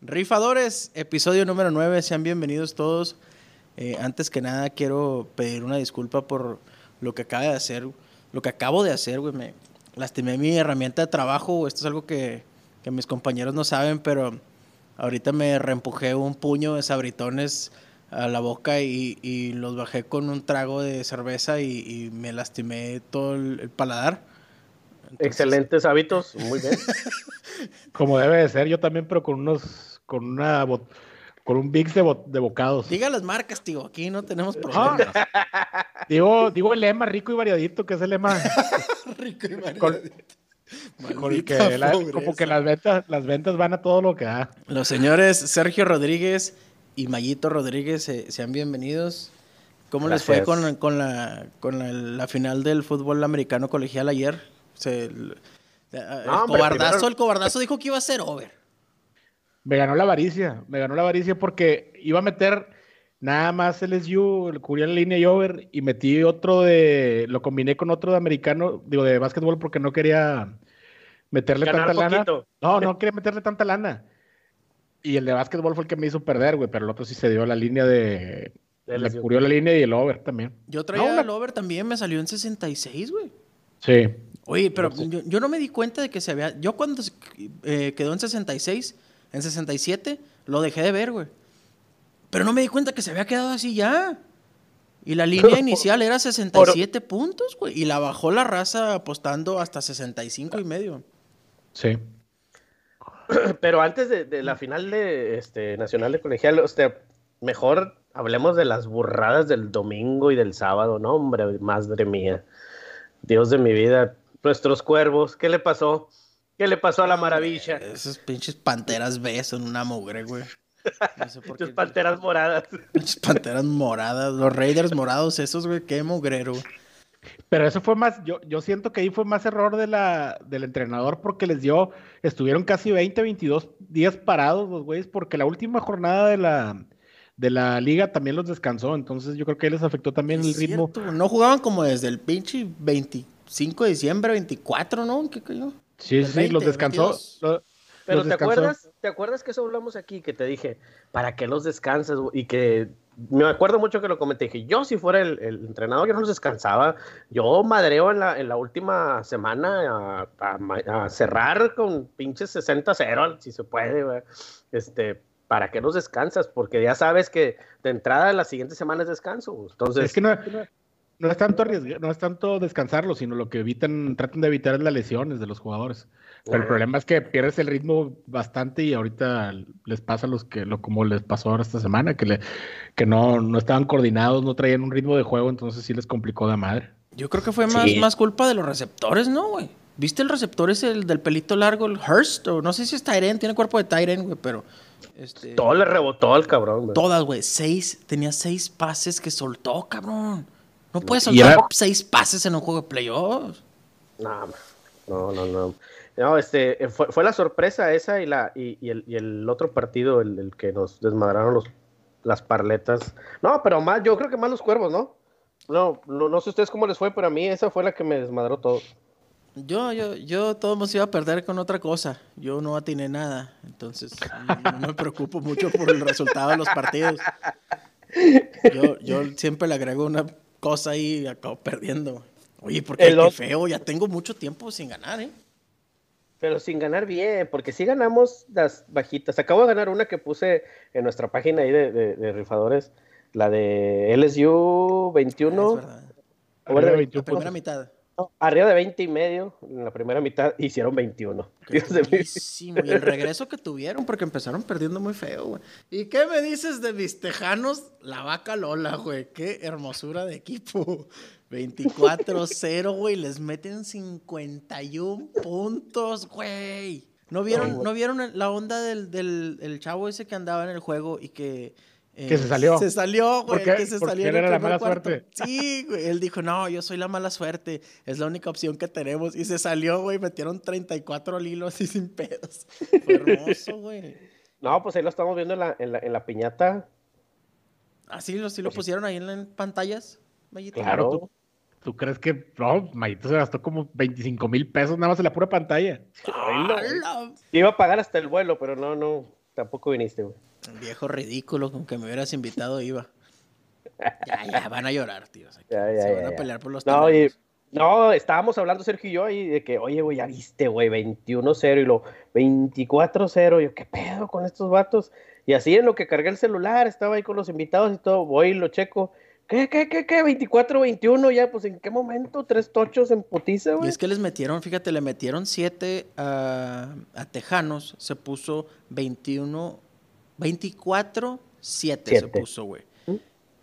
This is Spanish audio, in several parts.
Rifadores, episodio número 9, sean bienvenidos todos. Eh, antes que nada quiero pedir una disculpa por lo que acaba de hacer, lo que acabo de hacer, güey. Me lastimé mi herramienta de trabajo, esto es algo que, que mis compañeros no saben, pero ahorita me reempujé un puño de sabritones a la boca y, y los bajé con un trago de cerveza y, y me lastimé todo el, el paladar. Entonces, Excelentes hábitos, muy bien. Como debe de ser, yo también, pero con unos, con una, con un mix de, bo- de bocados. Diga las marcas, tío, aquí no tenemos Ah, problemas. digo, digo el lema rico y variadito, que es el lema Rico y con, variadito. con el que la- como que las ventas, las ventas van a todo lo que da. Los señores Sergio Rodríguez y Mayito Rodríguez, eh, sean bienvenidos. ¿Cómo les fue con, con la, con la, la final del fútbol americano colegial ayer? Se- el, el No, hombre, cobardazo, primero- el cobardazo dijo que iba a ser over. Me ganó la avaricia, me ganó la avaricia porque iba a meter nada más LSU, cubría la línea y over, y metí otro de, lo combiné con otro de americano, digo, de básquetbol porque no quería meterle Ganar tanta lana. poquito. No, no quería meterle tanta lana. Y el de básquetbol fue el que me hizo perder, güey, pero el otro sí se dio la línea de... De Le cubrió la línea y el over también. Yo traía No, una- el over también, me salió en 66, güey. Sí. Oye, pero Sí. yo, yo no me di cuenta de que se había... Yo cuando se- eh, quedó en 66, en 67, lo dejé de ver, güey. Pero no me di cuenta que se había quedado así ya. Y la línea inicial era 67 puntos, güey. Y la bajó la raza apostando hasta 65 y medio. Sí. Pero antes de, de la final de este nacional de colegial, este, mejor hablemos de las burradas del domingo y del sábado, no, hombre, madre mía. Dios de mi vida, nuestros cuervos, ¿qué le pasó? ¿Qué le pasó a la maravilla? Esos pinches panteras B son una mugre, güey. No sé por Tus qué. panteras moradas. Pinches panteras moradas. Los Raiders morados, esos, güey. Qué mugrero. güey. Pero eso fue más, yo, yo siento que ahí fue más error de la, del entrenador porque les dio, estuvieron casi 20, 22 días parados los güeyes porque la última jornada de la, de la liga también los descansó, entonces yo creo que ahí les afectó también el ritmo. cierto. No jugaban como desde el pinche 25 de diciembre, 24, ¿no? ¿Qué cayó? Sí, sí, los 20, descansó. 22. lo- Pero los ¿te descansó. acuerdas? ¿Te acuerdas que eso hablamos aquí? Que te dije, ¿para qué los descansas? güey? Y que me acuerdo mucho que lo comenté. Dije, yo si fuera el, entrenador, yo no los descansaba. Yo madreo en la, en la última semana a, cerrar con pinches 60-0, si se puede. Este, ¿para qué los descansas? Porque ya sabes que de entrada la siguiente semana es descanso. Entonces, Es que no, no es tanto arriesgar- no es tanto descansarlo, sino lo que evitan, tratan de evitar es las lesiones de los jugadores. Pero el problema es que pierdes el ritmo bastante y ahorita les pasa a los que, lo como les pasó ahora esta semana, que, le, que no, no estaban coordinados, no traían un ritmo de juego, entonces sí les complicó de madre. Yo creo que fue más, Sí. más culpa de los receptores, ¿no, güey? ¿Viste el receptor ese el del pelito largo, el Hurst? O no sé si es Tyren, tiene cuerpo de Tyren, güey, pero. Este, todo le rebotó al cabrón. güey. todas, güey. Seis, tenía seis pases que soltó, cabrón. No puedes soltar era- seis pases en un juego de playoffs. No, no, no, no. No, este, eh, fue, fue la sorpresa esa y, la, y, y el, y el otro partido, el, el que nos desmadraron los, las parletas. No, pero más, yo creo que más los cuervos, ¿no? No, no, no sé ustedes cómo les fue, pero a mí esa fue la que me desmadró todo. Yo, yo, yo todos nos iba a perder con otra cosa. Yo no atiné nada. Entonces, no me preocupo mucho por el resultado de los partidos. Yo, yo siempre le agrego una cosa y acabo perdiendo. Oye, porque El qué otro- feo, ya tengo mucho tiempo sin ganar, ¿eh? Pero sin ganar bien, porque sí ganamos las bajitas. Acabo de ganar una que puse en nuestra página ahí de, de- de rifadores, la de LSU 21. Es verdad. over de Arriba 20 La primera mitad. No, arriba de 20 y medio, en la primera mitad hicieron 21. Dios de mi vida. Buenísimo. Y el regreso que tuvieron, porque empezaron perdiendo muy feo, güey. ¿Y qué me dices de mis tejanos? La vaca Lola, güey. Qué hermosura de equipo. 24-0, güey. Les meten 51 puntos, güey. ¿No vieron, ¿no vieron la onda del, del el chavo ese que andaba en el juego y que... eh, Que se salió. Se salió, güey. ¿Por qué? Que se Porque salió en él era la mala cuarto. suerte. Sí, güey. Él dijo, no, yo soy la mala suerte. Es la única opción que tenemos. Y se salió, güey. Metieron 34 al hilo así sin pedos. Fue hermoso, güey. No, pues ahí lo estamos viendo en la, en la, en la piñata. Así lo, sí lo pusieron ahí en, en pantallas. Mayito. Claro. ¿Tú, tú crees que no? Mayito se gastó como 25 mil pesos nada más en la pura pantalla. ¡Hala! Iba a pagar hasta el vuelo, pero no, no, tampoco viniste, güey. Viejo ridículo, con que me hubieras invitado iba. Ya, ya, van a llorar, tío. O sea, que Ya, ya, se van a pelear por los No, y- no, estábamos hablando Sergio y yo ahí de que, oye, güey, ya viste, güey, 21-0 y lo 24-0. Yo, ¿qué pedo con estos vatos? Y así en lo que cargué el celular, estaba ahí con los invitados y todo, voy y lo checo. ¿Qué, qué, qué, qué? 24-21 ya, pues ¿en qué momento? Tres tochos en putiza, Y güey. es que les metieron, fíjate, le metieron 7 a, a Tejanos, se puso 21, 24, 7 se puso, güey.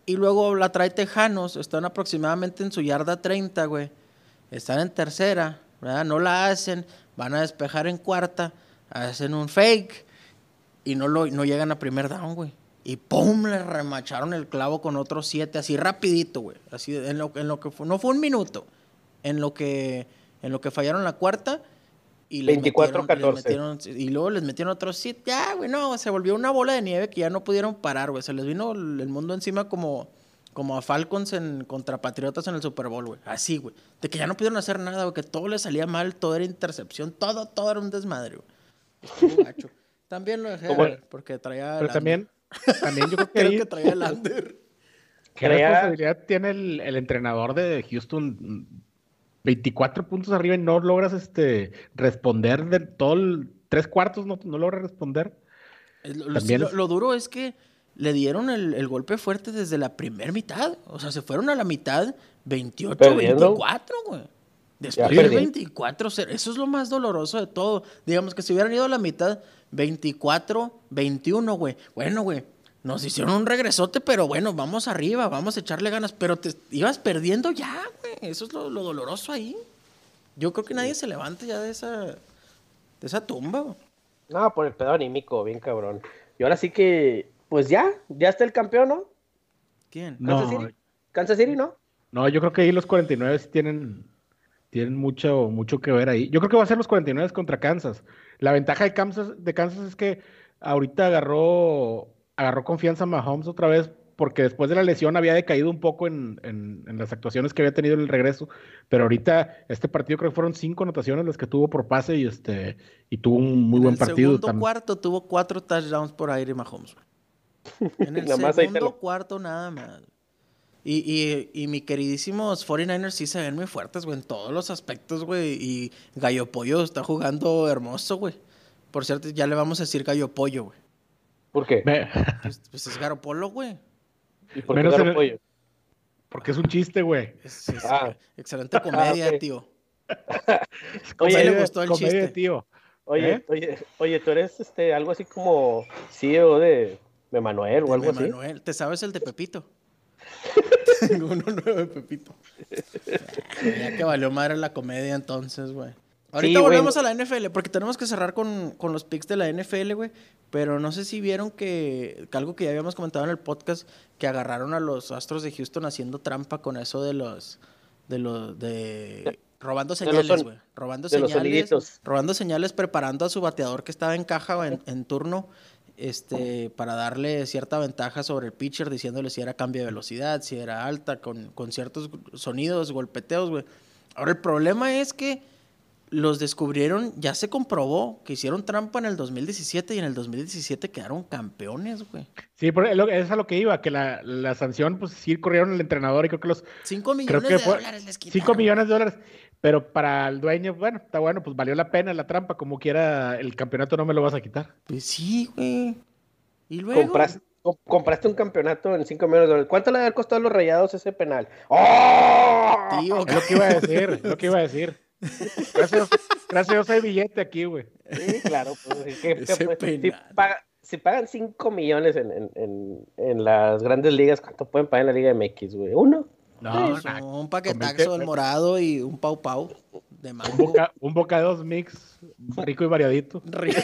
Y luego la trae Tejanos, están aproximadamente en su yarda 30, güey. Están en tercera, ¿verdad? No la hacen, van a despejar en cuarta, hacen un fake y no, lo, no llegan a primer down, güey. Y ¡pum! Le remacharon el clavo con otros siete, así rapidito, güey. Así, en lo, en lo que fue, no fue un minuto. En lo que, en lo que fallaron la cuarta. Y les 24, metieron- les 14. metieron- y luego les metieron otros siete. Ya, güey, no, se volvió una bola de nieve que ya no pudieron parar, güey. Se les vino el mundo encima como, como a Falcons en, contra Patriotas en el Super Bowl, güey. Así, güey. De que ya no pudieron hacer nada, güey. Que todo les salía mal, todo era intercepción, todo, todo era un desmadre, güey. Gacho. También lo dejé ver, porque traía. Pero el también, también yo creo que, Creo ahí, que traía el under. ¿qué responsabilidad tiene el, el entrenador de Houston? 24 puntos arriba y no logras este responder de todo el tres cuartos, no, no logras responder. Es Lo, lo- También lo- es- lo duro es que le dieron el, el golpe fuerte desde la primera mitad. O sea, se fueron a la mitad 28, Perdiendo. 24, güey. Después perdí. 24, cero. Eso es lo más doloroso de todo. Digamos que si hubieran ido a la mitad 24, 21, güey. Bueno, güey. Nos hicieron un regresote, pero bueno, vamos arriba, vamos a echarle ganas. Pero te ibas perdiendo ya, güey. Eso es lo, lo doloroso ahí. Yo creo que nadie se levanta ya de esa, de esa tumba, güey. No, por el pedo anímico, bien cabrón. Y ahora sí que, pues ya, ya está el campeón, ¿no? ¿Quién? Kansas No, City. Kansas City, ¿no? no, yo creo que ahí los 49 sí tienen, tienen mucho, mucho que ver ahí. Yo creo que va a ser los 49 contra Kansas. La ventaja de Kansas, de Kansas es que ahorita agarró, agarró confianza Mahomes otra vez, porque después de la lesión había decaído un poco en, en- en las actuaciones que había tenido en el regreso. Pero ahorita, este partido creo que fueron cinco anotaciones las que tuvo por pase y este, y tuvo un muy en buen el partido segundo también. cuarto tuvo cuatro touchdowns por aire Mahomes. güey. En el Nada segundo lo- cuarto nada más. Y, y, y mi queridísimos 49ers sí se ven muy fuertes, güey, en todos los aspectos, güey. Y Gallo Pollo está jugando hermoso, güey. Por cierto, ya le vamos a decir Gallo Pollo, güey. ¿Por qué? Me- Pues, pues es Garopolo, güey. ¿Y por qué Menos dar en el- porque es un chiste, güey. Es, es- Ah. Excelente comedia, ok. tío. Oye, le Comedia- gustó el comedia chiste. tío. Oye, ¿Eh? oye, oye, tú eres este algo así como CEO de, de Manuel o De algo así. Manuel. ¿Te sabes el de Pepito? Tengo uno nuevo de Pepito. Ya que valió madre la comedia entonces, güey. Ahorita Sí, güey. volvemos a la NFL, porque tenemos que cerrar con, con los picks de la NFL, güey. Pero no sé si vieron que, que algo que ya habíamos comentado en el podcast, que agarraron a los Astros de Houston haciendo trampa con eso de los... De los... De... Robando señales, güey. Robando señales. Robando señales, preparando a su bateador que estaba en caja o en, en turno este, para darle cierta ventaja sobre el pitcher, diciéndole si era cambio de velocidad, si era alta, con, con ciertos sonidos, golpeteos, güey. Ahora, el problema es que los descubrieron, ya se comprobó que hicieron trampa en el 2017 y en el 2017 quedaron campeones, güey. Sí, por- es a lo que iba, que la, la sanción, pues sí corrieron el entrenador y creo que los 5 creo millones que de fue dólares les 5 quitaron. millones de dólares. Pero para el dueño, bueno, está bueno, pues valió la pena la trampa, como quiera, el campeonato no me lo vas a quitar. Pues sí, güey. Y luego... Compraste, com- compraste un campeonato en 5 millones de dólares. ¿Cuánto le había costado a los rayados ese penal? ¡Oh! Tío, Es lo que iba a decir, lo que iba a decir. Gracias, gracias, soy billete aquí, güey. Sí, claro. Pues, es que- Ese que- si, paga- si pagan 5 millones en, en, en, en las grandes ligas, ¿cuánto pueden pagar en la Liga MX, güey? ¿Uno? No, Pues, nah, un paquetaxo 20 del morado y un pau pau de un, mango. un boca de dos mix, rico y variadito. Rico.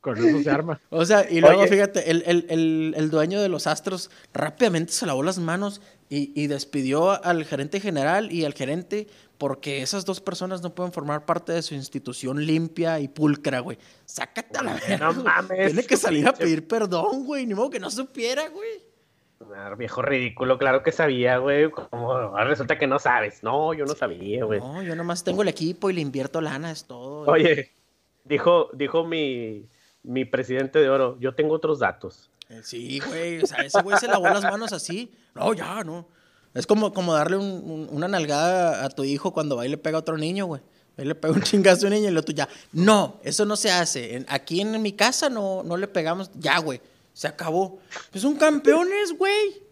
Con, eso se arma. O sea, y luego Oye. fíjate, el, el- el- el dueño de los Astros rápidamente se lavó las manos y, y despidió al gerente general y al gerente porque esas dos personas no pueden formar parte de su institución limpia y pulcra, güey. Sácate a la verga. No mames, Tiene que salir a pedir perdón, güey. Ni modo que no supiera, güey. Ah, viejo ridículo, claro que sabía, güey. Como ahora resulta que no sabes. No, yo no sabía, güey. No, yo nomás tengo el equipo y le invierto lana, es todo. Oye, dijo, dijo mi, mi presidente de oro, yo tengo otros datos. Eh, Sí, güey. O sea, ese güey se lavó las manos así. No, ya, no. Es como, como darle un- un- una nalgada a tu hijo cuando va y le pega a otro niño, güey. Ahí le pega un chingazo a un niño y el otro ya. No, eso no se hace. En- aquí en mi casa no, no le pegamos. Ya, güey. Se acabó. Pues son campeones, güey.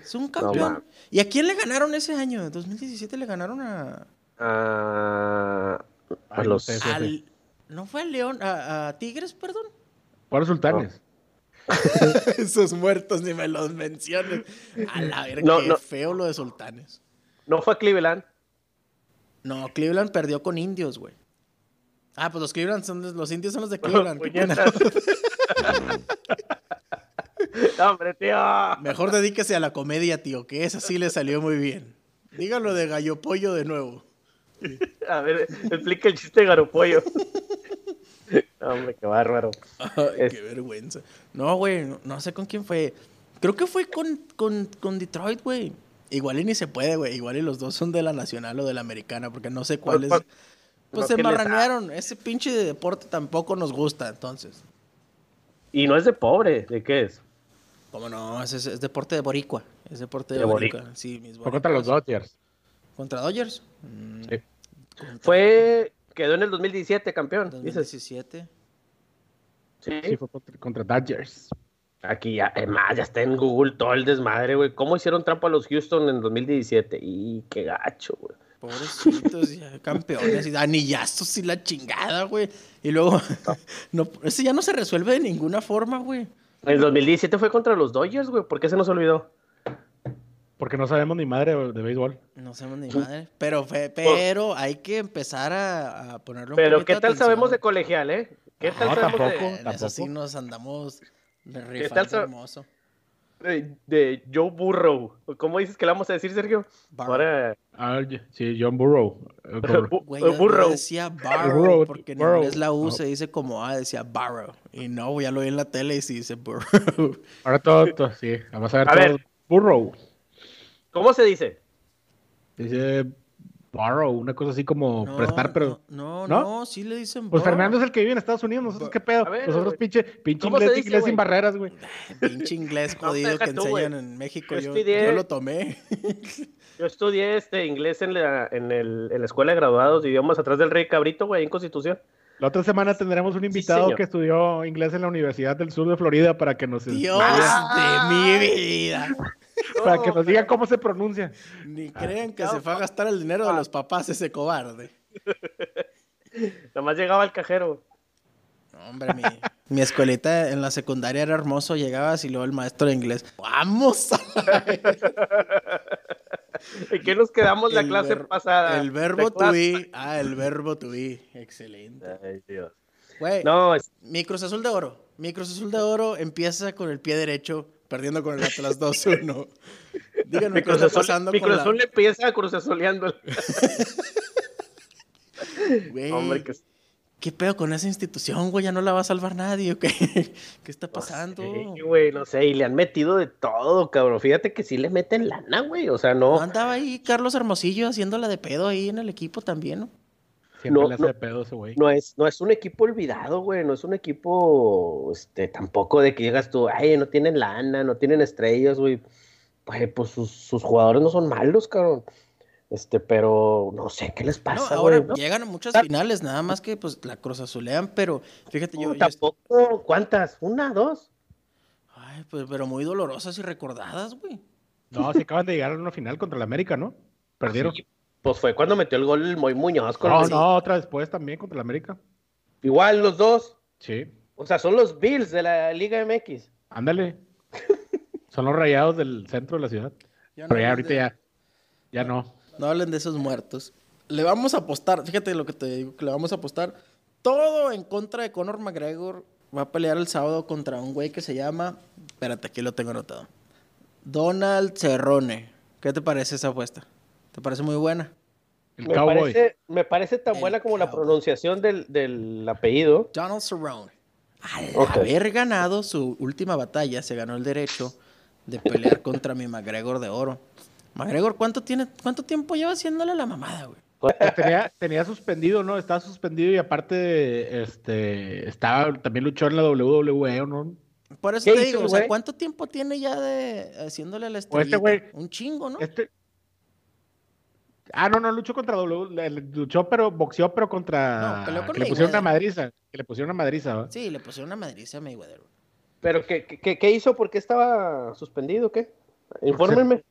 Es un campeón. ¿Y a quién le ganaron ese año? En 2017 le ganaron a. Ah, a los... al- ¿No fue a León? A, a Tigres, perdón? Fueron sultanes. Esos muertos ni me los menciones. A la verga, No, qué no. feo lo de Sultanes. No fue a Cleveland. No, Cleveland perdió con indios, güey. Ah, pues los Cleveland son de- los indios son los de Cleveland. Puñetas. No, Hombre, tío. Mejor dedíquese a la comedia, tío, que esa sí le salió muy bien. Dígalo de gallo pollo de nuevo. A ver, explica el chiste de Garopollo. No, Hombre, qué bárbaro. Ay, Es- qué vergüenza. No, güey, no, no sé con quién fue. Creo que fue con, con, con Detroit, güey. Igual y ni se puede, güey. Igual y los dos son de la nacional o de la americana, porque no sé cuál es. Pues no, se marranearon. Ese pinche de deporte tampoco nos gusta, entonces. Y no es de pobre, ¿de qué es? ¿Cómo no? Es, es- es deporte de boricua. Es deporte de, De boricua. boricua. Sí, mis Fue contra los. Dodgers. ¿Contra Dodgers? Mm, Sí. contra Fue, quedó en el 2017 campeón, dices. 2017. Sí. Sí, fue contra, contra Dodgers. Aquí ya, es más, ya está en Google todo el desmadre, güey. ¿Cómo hicieron trampa a los Houston en 2017? Y qué gacho, güey. Pobrecitos, ya campeones y anillazos y la chingada, güey. Y luego, no, ese ya no se resuelve de ninguna forma, güey. En el 2017 fue contra los Dodgers, güey. ¿Por qué se nos olvidó? Porque no sabemos ni madre de béisbol. No sabemos ni madre. Pero, fe- pero hay que empezar a, a ponerlo Pero ¿qué tal atención. sabemos de colegial, eh? ¿Qué tal No, sabemos tampoco. Eh, en eso sí tampoco. nos andamos tal rifando sa- hermoso. de, de, de Joe Burrow? ¿Cómo dices que le vamos a decir, Sergio? Ahora, Ah, sí, John Burrow. Eh, Güey, yo- yo Burrow. decía Barrow, Burrow, porque en Burrow. inglés la U se dice como A, decía Barrow. Y no, ya lo vi en la tele y sí dice Burrow. Ahora todo, todo- sí, vamos a ver A todo. ver. Burrow. ¿Cómo se dice? Dice borrow, una cosa así como No, prestar, pero. No, no, ¿No? sí le dicen Pues. Fernando es el que vive en Estados Unidos, nosotros qué pedo. Ver, nosotros pinche, pinche ¿Cómo se inglés, dice, inglés sin barreras, güey. Pinche inglés jodido que tú, enseñan en México. Yo Yo, estudié- yo lo tomé. Yo estudié este inglés en la, en, el, en la escuela de graduados de idiomas atrás del Rey Cabrito, güey, en Constitución. La otra semana tendremos un invitado que estudió inglés en la Universidad del Sur de Florida para que nos, Dios de mi vida. para que nos diga cómo se pronuncia. Ni crean que se fue a gastar el dinero de los papás ese cobarde. Nomás llegaba al cajero. Hombre, mi, mi escuelita en la secundaria era hermoso. Llegabas y luego el maestro de inglés. ¡Vamos! ¿En qué nos quedamos la El clase ver- pasada? El verbo to be. Ah, el verbo to be. Excelente. Ay, Dios. Güey, No, es- mi Cruz Azul de Oro. Mi Cruz Azul de Oro empieza con el pie derecho, perdiendo con el Atlas 2-1. Díganme qué está pasando mi con Cruz la... Azul le empieza a Cruz Azuleando. Güey, Hombre, que ¿Qué pedo con esa institución, güey? Ya no la va a salvar nadie, ¿o qué? ¿Qué está pasando? Sí, güey, no sé, y le han metido de todo, cabrón. Fíjate que sí le meten lana, güey. O sea, ¿No no. andaba ahí Carlos Hermosillo haciéndola de pedo ahí en el equipo también, no? Siempre No, le hace no. pedo ese güey. No es, no es un equipo olvidado, güey. No es un equipo, este, tampoco de que llegas tú, ay, no tienen lana, no tienen estrellas, güey. Güey, pues sus, sus jugadores no son malos, cabrón. Este, pero no sé qué les No, pasa, ahora güey. ¿no? llegan a muchas finales, nada más que pues la Cruz Azulean, pero fíjate, yo, No, yo- tampoco, ¿cuántas? ¿Una, dos? Ay, pues, pero muy dolorosas y recordadas, güey. No, se acaban de llegar a una final contra el América, ¿no? Perdieron. Sí, Pues fue cuando metió el gol el Moy Muñoz con No, el- no, otra después también contra el América. Igual los dos. Sí, O sea, son los Bills de la Liga MX. ándale. Son los rayados del centro de la ciudad. Ya no Pero ya ahorita de- ya, ya no. No hablen de esos muertos. Le vamos a apostar, fíjate lo que te digo, que le vamos a apostar todo en contra de Conor McGregor. Va a pelear el sábado contra un güey que se llama, espérate, aquí lo tengo anotado. Donald Cerrone. ¿Qué te parece esa apuesta? ¿Te parece muy buena? El Me cowboy. parece, me parece tan El buena como la pronunciación del, del apellido. Donald Cerrone. Al haber ganado su última batalla, se ganó el derecho de pelear contra mi McGregor de oro. McGregor, ¿cuánto, tiene, ¿cuánto tiempo lleva haciéndole la mamada, güey? Tenía, tenía, suspendido, ¿no? Estaba suspendido y aparte, este, estaba, también luchó en la WWE, ¿no? Por eso te digo, o sea, ¿cuánto tiempo tiene ya de haciéndole la pues este? Un chingo, ¿no? Este... Ah, no, no luchó contra W, luchó, pero boxeó, pero contra. No, que le pusieron una madriza. Que le pusieron una madriza, ¿no? Sí, le pusieron una madriza a Mayweather. ¿Pero qué, qué, qué hizo? ¿Por qué estaba suspendido? ¿Qué? Infórmenme.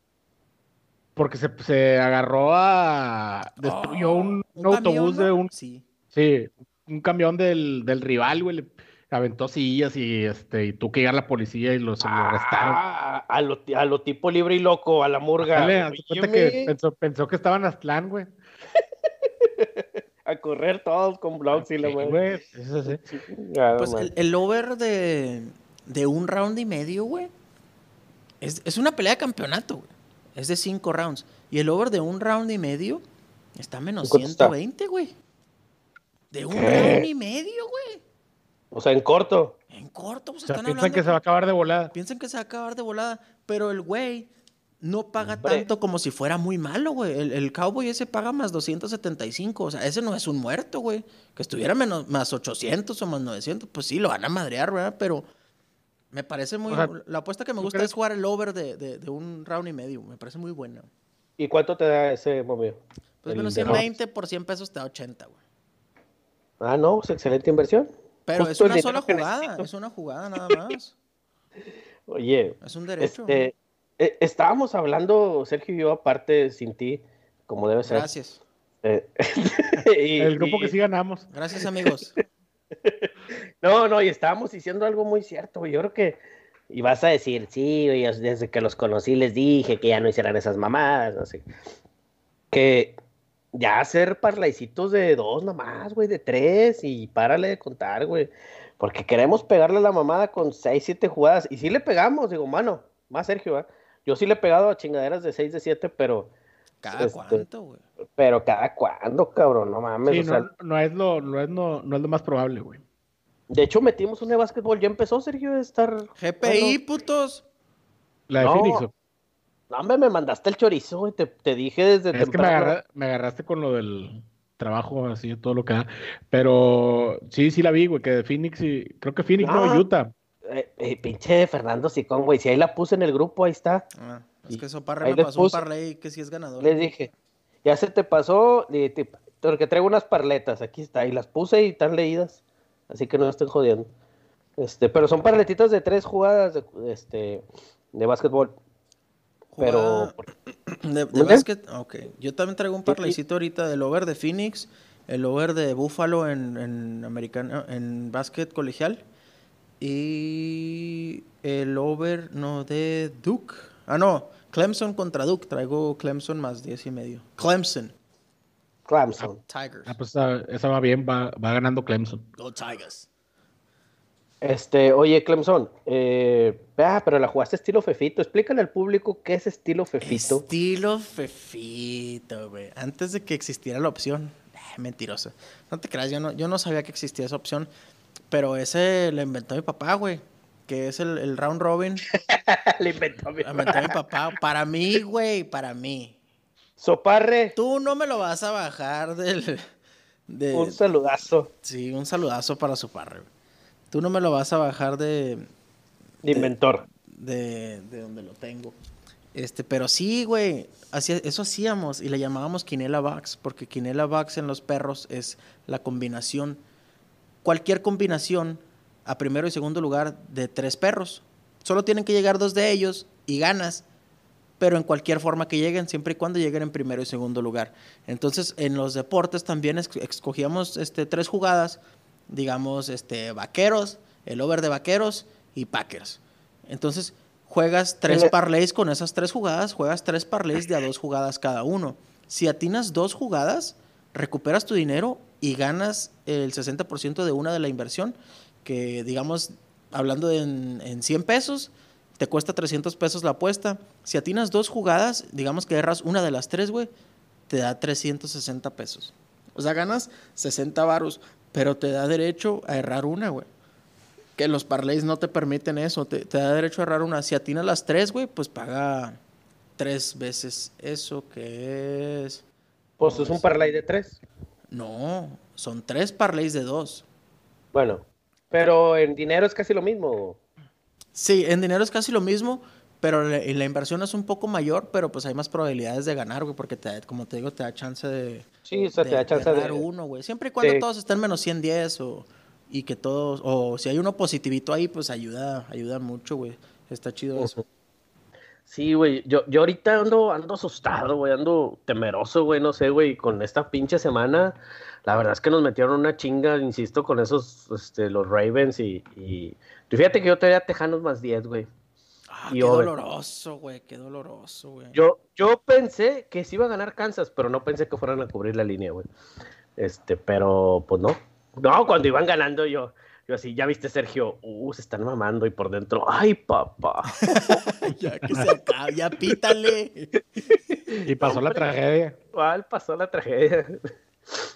Porque se, se agarró a. Destruyó oh, un, autobús de un. Sí. Sí, un camión del, del rival, güey. Le aventó sillas y este y tuvo que llegar la policía y los arrestaron. Ah, a, lo, a lo tipo libre y loco, a la murga. Dale, que pensó, pensó, que estaban Aztlán, güey. a correr todos con blogs y la güey. Eso sí. pues el, el, over de, de un round y medio, güey. Es, es una pelea de campeonato, güey. Es de cinco rounds. Y el over de un round y medio está menos 120, güey. De un round y medio, güey. O sea, en corto. En corto, pues o sea, piensan que se va a acabar de volada. Piensan que se va a acabar de volada, pero el güey no paga tanto como si fuera muy malo, güey. El, cowboy ese paga más 275, o sea, ese no es un muerto, güey. Que estuviera menos, más 800 o más 900, pues sí, lo van a madrear, ¿verdad? Pero me parece muy... la apuesta que me gusta es jugar el over de, de, un round y medio. Me parece muy buena. ¿Y cuánto te da ese momento? Pues menos 120 por 100 pesos te da 80, güey. Ah, no, es excelente inversión. Pero es una sola jugada, es una jugada nada más. Oye. Es un derecho. Este, eh, estábamos hablando, Sergio y yo, aparte, sin ti, como debe ser. Gracias. Eh, el grupo que sí ganamos. Gracias, amigos. no, no, y estábamos diciendo algo muy cierto, Yo creo que. Y vas a decir, sí, desde que los conocí les dije que ya no hicieran esas mamadas, no sé. Que ya hacer parlaycitos de dos nomás, güey, de tres y párale de contar, güey. Porque queremos pegarle a la mamada con seis, siete jugadas. Y sí le pegamos, digo, mano, más Sergio, ¿eh? Yo sí le he pegado a chingaderas de seis, de siete, pero ¿Cada este, cuánto, güey? Pero cada cuándo, cabrón, no mames. no, es lo, no, es no es lo más probable, güey. De hecho, metimos un de básquetbol. Ya empezó, Sergio, a estar. GPI, putos. La de Phoenix. No, hombre, me mandaste el chorizo, güey. Te, te, dije desde Es que me, me, agarraste con lo del trabajo, así, todo lo que da. Pero sí, sí la vi, güey, que de Phoenix y. Creo que Phoenix, no, ah, Utah. Eh, eh, pinche Fernando Sicón, güey. Si ahí la puse en el grupo, ahí está. Ah. Es que Soparre me pasó un parlay que sí es ganador. Les dije, ya se te pasó, porque traigo unas parletas, aquí está, y las puse y están leídas, así que no estén jodiendo. Este, pero son parletitas de tres jugadas de, este, de básquetbol. Pero. De, básquet, ok. Yo también traigo un parlaycito ahorita del over de Phoenix, el over de Buffalo en, en, americano, en básquet colegial y el over, no, de Duke. Ah, no, Clemson contra Duke. Traigo Clemson más 10 y medio. Clemson. Clemson. Tigers. Ah, pues esa, va bien, va, ganando Clemson. Go Tigers. Este, oye, Clemson, eh, ah, pero la jugaste estilo Fefito. Explícale al público qué es estilo Fefito. Estilo Fefito, güey. Antes de que existiera la opción. Eh, mentiroso. No te creas, yo no, yo no sabía que existía esa opción. Pero ese lo inventó mi papá, güey que es el, round robin. Le inventó mi, inventó mi papá. Para mí, güey, para mí. Soparre. Tú no me lo vas a bajar del... un saludazo. Sí, un saludazo para Soparre. Tú no me lo vas a bajar de... De inventor. De, de, donde lo tengo. Este, pero sí, güey, eso hacíamos y le llamábamos quinela box, porque quinela box en los perros es la combinación. Cualquier combinación a primero y segundo lugar de tres perros. Solo tienen que llegar dos de ellos y ganas, pero en cualquier forma que lleguen, siempre y cuando lleguen en primero y segundo lugar. Entonces, en los deportes también escogíamos este, tres jugadas, digamos, este, vaqueros, el over de vaqueros y Packers. Entonces, juegas tres parlays con esas tres jugadas, juegas tres parlays de a dos jugadas cada uno. Si atinas dos jugadas, recuperas tu dinero y ganas el 60% de una de la inversión que digamos, hablando en, en 100 pesos, te cuesta 300 pesos la apuesta. Si atinas dos jugadas, digamos que erras una de las tres, güey, te da 360 pesos. O sea, ganas 60 varos, pero te da derecho a errar una, güey. que los parlays no te permiten eso. Te, te da derecho a agarrar una. Si atinas las tres, güey, pues paga tres veces eso, que es. Pues es un parlay de tres. No, son tres parlays de dos. Bueno, pero en dinero es casi lo mismo. Sí, en dinero es casi lo mismo, pero la, inversión es un poco mayor, pero pues hay más probabilidades de ganar, güey, porque te, como te digo, te da chance de, Sí, o sea, de- te da chance de... ganar uno, güey. Siempre y cuando Sí. todos estén menos 110 o y que todos o si hay uno positivito ahí, pues ayuda, ayuda mucho, güey. Está chido eso. Sí, güey, yo, yo ahorita ando, ando asustado, güey, ando temeroso, güey, no sé, güey, con esta pinche semana, la verdad es que nos metieron una chinga, insisto, con esos, este, los Ravens y, y... y fíjate que yo tenía Tejanos más 10, güey. Ah, Y qué over. doloroso, güey, qué doloroso, güey. Yo, yo pensé que sí iba a ganar Kansas, pero no pensé que fueran a cubrir la línea, güey. Este, pero, pues no. No, cuando iban ganando yo, yo así, ya viste, Sergio, uh, se están mamando y por dentro, ay, papá. ya que se acabe, ya pítale. Y pasó la tragedia. ¿Cuál pasó la tragedia?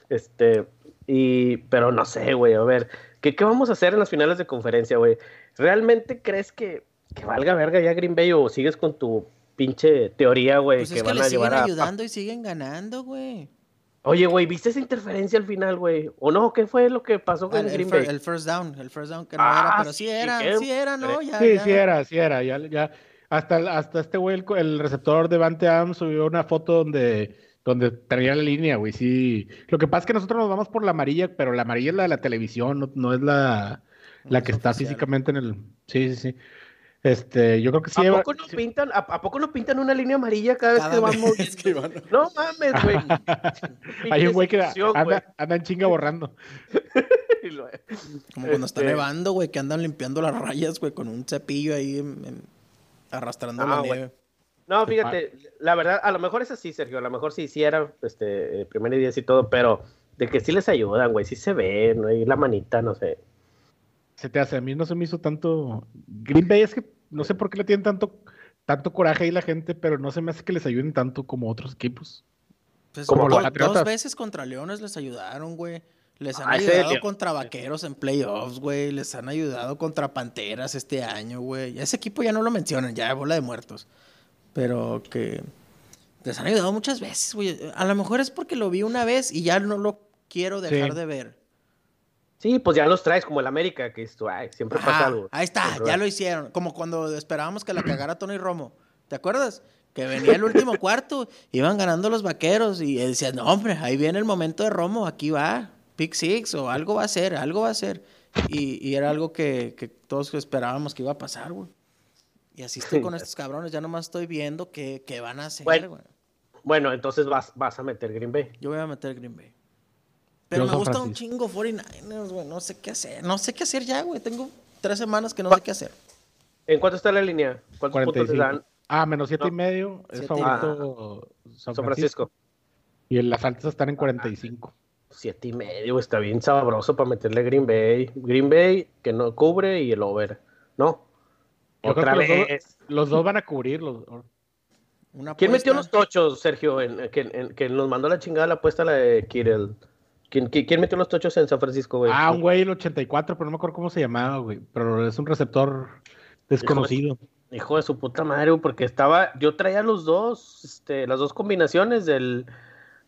Este, y, pero no sé, güey, a ver, ¿qué, qué vamos a hacer en las finales de conferencia, güey? ¿Realmente crees que, que valga verga ya Green Bay o sigues con tu pinche teoría, güey, Pues que es que van le a siguen llevar a... ayudando y siguen ganando, güey. Oye, güey, ¿viste esa interferencia al final, güey? ¿O no? ¿Qué fue lo que pasó con Ah, el, Green Bay? el first down, el first down que no Ah, era, pero sí sí, era, qué sí era, ¿no? Ya, Sí, ya. sí era, sí era. Ya, ya. Hasta, hasta este güey, el, receptor de Vante Adams subió una foto donde, donde traía la línea, güey. Sí. Lo que pasa es que nosotros nos vamos por la amarilla, pero la amarilla es la de la televisión, no, no es la, la que es está oficial. físicamente en el. Sí, sí, sí. Este, yo creo que sí. ¿A poco no sí. pintan, a, a poco no pintan una línea amarilla cada vez Cada que van- No mames, güey. Hay un güey que anda, anda en chinga borrando. Como cuando está Este- nevando, güey, que andan limpiando las rayas, güey, con un cepillo ahí en- en- arrastrando Ah, la güey. nieve. No, fíjate, la verdad, a lo mejor es así, Sergio, a lo mejor sí hiciera este, eh, primer y diez y todo, pero de que sí les ayudan, güey, sí se ve, ¿no? Y la manita, no sé. Se te hace, a mí no se me hizo tanto. Green Bay es que no sé por qué le tienen tanto, tanto coraje ahí la gente, pero no se me hace que les ayuden tanto como otros equipos. Pues Como los dos Patriotas. veces contra Leones les ayudaron, güey. Les han Ah, ese ayudado contra Vaqueros en playoffs, güey. Les han ayudado contra Panteras este año, güey. Ese equipo ya no lo mencionan, ya bola de muertos. Pero que les han ayudado muchas veces, güey. A lo mejor es porque lo vi una vez y ya no lo quiero dejar Sí. de ver. Sí, pues ya los traes como el América, que esto, ay, siempre pasa Ajá, algo. ahí está, Siempre ya va- lo hicieron. Como cuando esperábamos que la cagara Tony Romo. ¿Te acuerdas? Que venía el último cuarto, iban ganando los vaqueros y él decía, no, hombre, ahí viene el momento de Romo, aquí va, pick six o algo va a ser, algo va a ser. Y, y era algo que, que todos esperábamos que iba a pasar, güey. Y así estoy con estos cabrones, ya nomás estoy viendo qué, qué van a hacer, Bueno. güey. Bueno, entonces vas, vas a meter Green Bay. Yo voy a meter Green Bay. Pero Yo me gusta un chingo 49ers, güey. No sé qué hacer. No sé qué hacer ya, güey. Tengo tres semanas que no sé qué hacer. ¿En cuánto está la línea? ¿Cuántos puntos les 45. dan? Ah, menos siete No. y medio. Es Siete y favorito San San Francisco. Francisco. Y en las altas están en 45. Siete y medio, está bien sabroso para meterle Green Bay. Green Bay que no cubre y el over. ¿No? Yo Otra que los dos- vez. Los dos van a cubrir. Los... ¿Quién metió los tochos, Sergio? En- que nos mandó la chingada la apuesta la de Kirill. ¿Quién, quién, metió los tochos en San Francisco, güey? Ah, un güey el 84, pero no me acuerdo cómo se llamaba, güey. Pero es un receptor desconocido. Hijo de su puta madre, güey, porque estaba. Yo traía los dos, este, las dos combinaciones del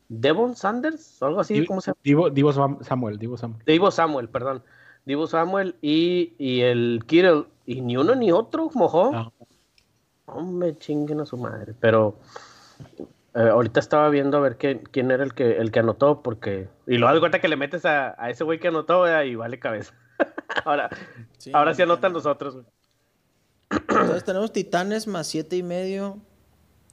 Devon Sanders, o algo así, ¿cómo se llama? Divo, Divo Sam- Samuel, Divo Samuel. Divo Samuel, perdón. Divo Samuel y, y el Kirill. Y ni uno ni otro, mojó. No. Hombre, chinguen a su madre. Pero eh, ahorita estaba viendo a ver quién, quién era el que, el que anotó, porque. Y luego de cuenta que le metes a, a ese güey que anotó, ¿verdad? y vale cabeza. ahora, Sí, ahora sí no, anotan no. los otros, güey. Entonces tenemos Titanes más siete y medio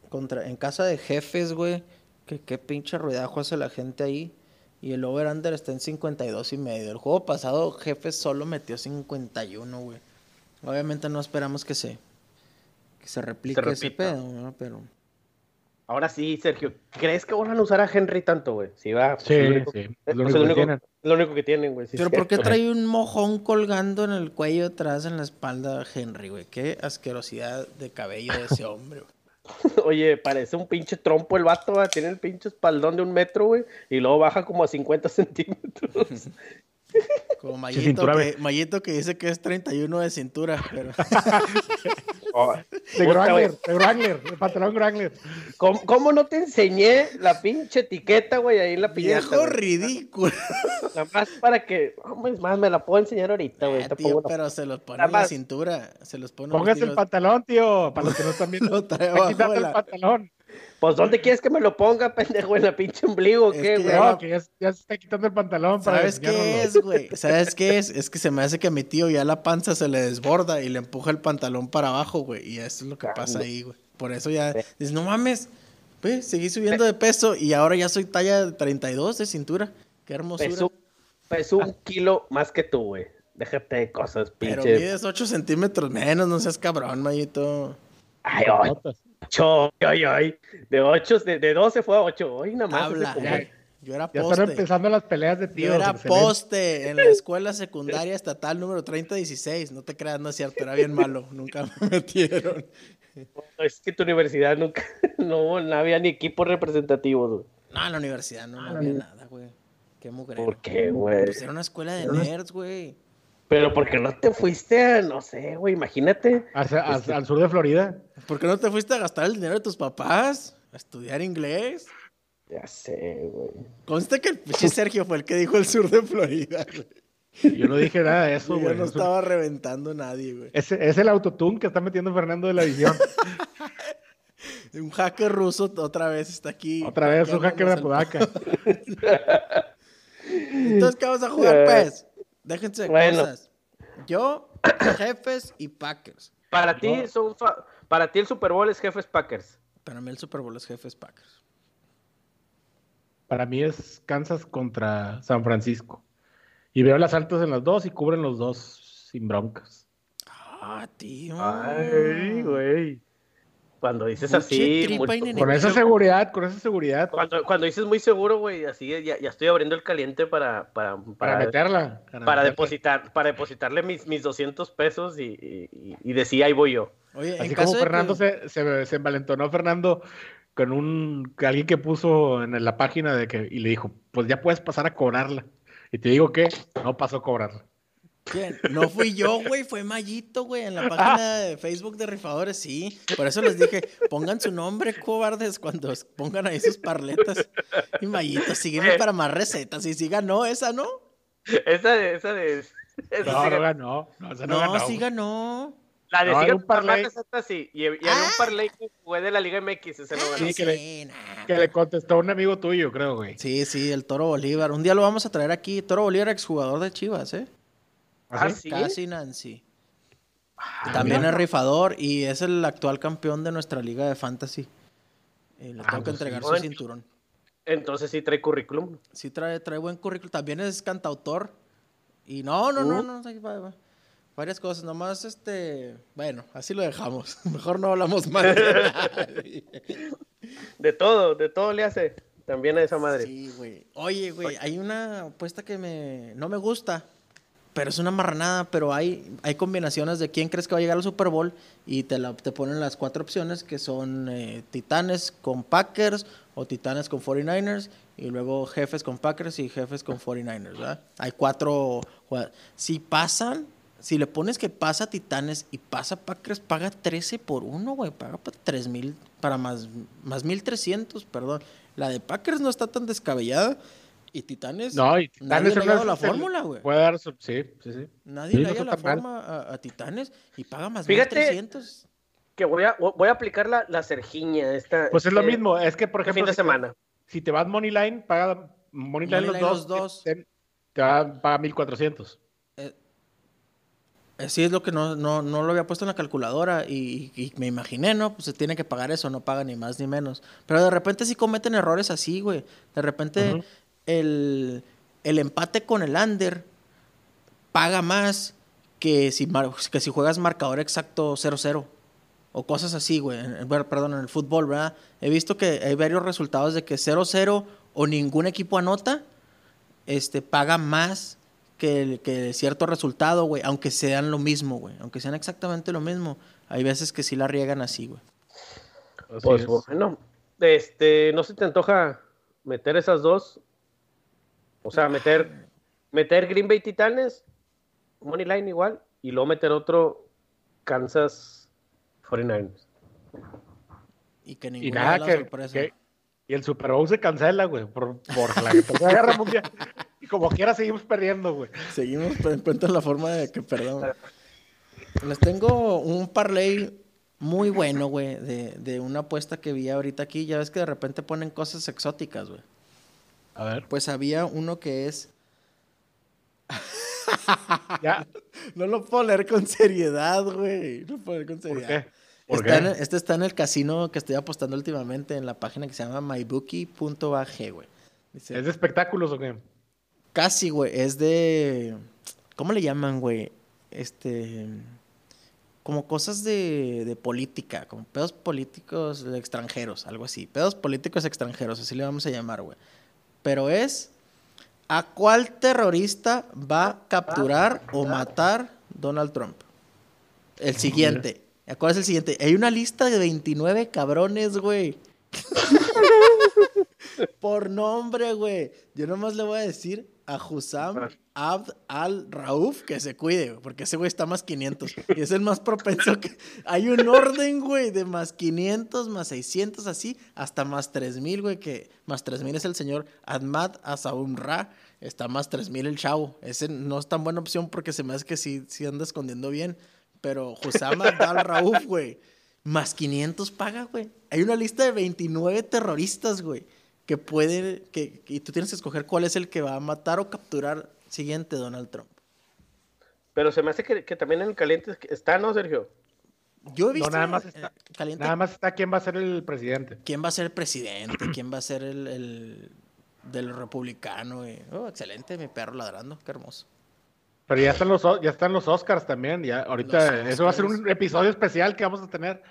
contra, en casa de jefes, güey. Que qué pinche ruidajo hace la gente ahí. Y el over-under está en 52 y medio. El juego pasado, jefes solo metió 51, güey. Obviamente no esperamos que se, que se replique ese pedo, ¿no? Pero Ahora sí, Sergio. ¿Crees que van a usar a Henry tanto, güey? Sí, va. pues, Sí, es lo único- sí. es lo pues, único lo que tienen. lo único que tienen, güey. sí, Pero. ¿por qué trae un mojón colgando en el cuello atrás en la espalda Henry, güey? Qué asquerosidad de cabello de ese hombre, güey. Oye, parece un pinche trompo el vato, güey. Tiene el pinche espaldón de un metro, güey. Y luego baja como a 50 centímetros. Como Mayito, cintura que, Mayito que dice que es 31 de cintura. Pero... Oh, De Wrangler, de Wrangler, de pantalón Wrangler. ¿Cómo, cómo no te enseñé la pinche etiqueta, güey, ahí en la piñata? Viejo güey? ridículo. Nada más para que. Hombre, es más, me la puedo enseñar ahorita, güey. Ah, tío, pero se los pone en la cintura. Se los pone Póngase el pantalón, tío, para los que no están viendo. Lo trae abajo el pantalón. Pues, ¿dónde quieres que me lo ponga, pendejo? ¿En la pinche ombligo qué, que güey? Ya, no, que ya, se está quitando el pantalón. ¿Sabes para qué es, güey? ¿Sabes qué es? Es que se me hace que a mi tío ya la panza se le desborda y le empuja el pantalón para abajo, güey. Y eso es lo que pasa ah, ahí, güey. Por eso ya dices, no mames, pues, seguí subiendo de peso y ahora ya soy talla 32 de cintura. Qué hermosura. Peso, un kilo más que tú, güey. Déjate de cosas, pinche. Pero mides 8 centímetros menos, no seas cabrón, Mayito. Ay, oh. 8, ay, ay, de 8, de, de 12 fue a 8, hoy nada más. Habla, eh. yo era poste. Ya están empezando las peleas de tíos. Yo era poste en la escuela secundaria estatal número 3016, no te creas, no es cierto, era bien malo, nunca me metieron. Es que tu universidad nunca, no, no había ni equipos representativos, güey. No, en la universidad no, ah, había nada, güey. Qué mugre. ¿Por qué, güey? Pues era una escuela de nerds, güey. Pero ¿por qué no te fuiste a, no sé, güey? Imagínate. Hacia- Este- al sur de Florida. ¿Por qué no te fuiste a gastar el dinero de tus papás? A estudiar inglés. Ya sé, güey. Conste que el pinche Sergio fue el que dijo el sur de Florida, güey. Yo no dije nada de eso, yo güey. no Eso- estaba reventando a nadie, güey. Ese es el autotune que está metiendo Fernando de la edición. Un hacker ruso otra vez está aquí. Otra vez un hacker de el- Apodaca. Entonces, ¿qué vamos a jugar, pues? Déjense de bueno. cosas. Yo, jefes y Packers. Para ti, son fa- para ti el Super Bowl es Jefes Packers. Para mí el Super Bowl es jefes Packers. Para mí es Kansas contra San Francisco. Y veo las altas en las dos y cubren los dos sin broncas. Ah, tío. Ay, güey. Cuando dices Mucha así, muy- Con esa seguridad, con esa seguridad, cuando, cuando dices muy seguro, güey, así ya, ya estoy abriendo el caliente para, para, para, para, meterla. para depositar, para depositarle mis, mis 200 pesos y, y, y decir, ahí voy yo. Oye, Así como Fernando que- se, se, se envalentonó Fernando con un alguien que puso en la página de que y le dijo, pues ya puedes pasar a cobrarla. Y te digo que no pasó a cobrarla. ¿Quién? No fui yo, güey, fue Mayito, güey, en la página de Facebook de Rifadores, sí. Por eso les dije, pongan su nombre, cobardes, cuando pongan ahí sus parletas. Y Mayito, sígueme para más recetas. Y sí ganó esa, ¿no? Esa de, esa de. esa No, sí no ganó. ganó. No, esa no, No, ganó. sí ganó. La de No, sigan parlay. Esta sí. Y, y había un Ah. parlay que jugué de la Liga MX. Ese no ganó. Sí, que le- nah. Que le contestó un amigo tuyo, creo, güey. Sí, sí, el Toro Bolívar. Un día lo vamos a traer aquí. Toro Bolívar, exjugador de Chivas, ¿eh? Ah. Casi Nancy. Ah, También mira. es rifador y es el actual campeón de nuestra liga de fantasy. Eh, le Ah, tengo que pues sí. entregar su cinturón. Entonces sí trae currículum. Sí, trae, trae buen currículum. También es cantautor. Y no, no, no, Uh. no. sí, va- va. Varias cosas. Nomás, este. Bueno, así lo dejamos. Mejor no hablamos más. De todo, de todo le hace. También a esa madre. Sí, güey. Oye, güey, hay una apuesta que me no me gusta, pero es una marranada, pero hay, hay combinaciones de quién crees que va a llegar al Super Bowl y te, la, te ponen las cuatro opciones que son eh, Titanes con Packers o Titanes con 49ers y luego jefes con Packers y jefes con 49ers, ¿verdad? Hay cuatro. Si pasan, si le pones que pasa Titanes y pasa Packers, paga 13 por 1, güey. Paga para 3 mil, para más, más 1300, perdón. La de Packers no está tan descabellada. Y Titanes, No, y nadie Titanes le ha dado la fórmula, güey. Puede dar su... Sí, sí, sí. Nadie Sí, le halla está la forma a, a Titanes y paga más Fíjate, 1300. Que voy a, voy a aplicar la, la Sergiña. Esta, Pues es lo este- mismo. Es que, por ejemplo, fin de si te- semana. si te vas Money Line, paga Money Line los Moneyline dos. los dos. Te, te va, paga 1400. Eh, eh, sí, es lo que no, no, no lo había puesto en la calculadora y, y me imaginé, ¿no? Pues se tiene que pagar eso, no paga ni más ni menos. Pero de repente sí cometen errores así, güey. De repente. El, el empate con el under paga más que si, que si juegas marcador exacto 0-0. O cosas así, güey. Perdón, en el fútbol, ¿verdad? He visto que hay varios resultados de que 0-0 o ningún equipo anota, este, paga más que, el- que cierto resultado, güey. Aunque sean lo mismo, güey. Aunque sean exactamente lo mismo. Hay veces que sí la riegan así, güey. Pues es. bueno, este, ¿no se te antoja meter esas dos? O sea, meter meter Green Bay Titanes, Money Line igual, y luego meter otro Kansas 49ers. Y que Y ninguna nada, da la que, y el Super Bowl se cancela, güey, por, por la Tercera Guerra Mundial. Y como quiera seguimos perdiendo, güey. Seguimos, encuentran la forma de que perdamos. Les tengo un parlay muy bueno, güey, de, de una apuesta que vi ahorita aquí. Ya ves que de repente ponen cosas exóticas, güey. A ver. Pues había uno que es... Ya, No lo puedo leer con seriedad, güey. No lo puedo leer con ¿por seriedad. qué? ¿Por Está en qué? el- este está en el casino que estoy apostando últimamente en la página que se llama mybookie.ag, güey. Dice, ¿Es de espectáculos o qué? Casi, güey. Es de. ¿Cómo le llaman, güey? Este. Como cosas de, de política, como pedos políticos extranjeros, algo así. Pedos políticos extranjeros, así le vamos a llamar, güey. Pero es. ¿A cuál terrorista va a capturar o matar Donald Trump? El siguiente. ¿Cuál es el siguiente? Hay una lista de 29 cabrones, güey. Por nombre, güey. Yo nomás le voy a decir a Hussam Abd al-Rauf que se cuide, porque ese güey está más 500. Y es el más propenso. Hay un orden, güey, de más 500, más 600, así, hasta más 3000, güey, que más 3000 es el señor Ahmad Asaumra. Está más 3000 el chavo. Ese no es tan buena opción porque se me hace que sí, sí anda escondiendo bien. Pero Hussam Abd al-Rauf, güey, más 500 paga, güey. Hay una lista de 29 terroristas, güey que puede, que, y tú tienes que escoger cuál es el que va a matar o capturar siguiente Donald Trump. Pero se me hace que, que también en el caliente está, ¿no, Sergio? Yo he visto nada más está- caliente Nada más está quién va a ser el presidente. quién va a ser el presidente, quién va a ser el, el del republicano. güey. Oh, excelente, mi perro ladrando, qué hermoso. Pero ya están los ya están los Oscars también, ya ahorita Los eso va a ser un episodio especial que vamos a tener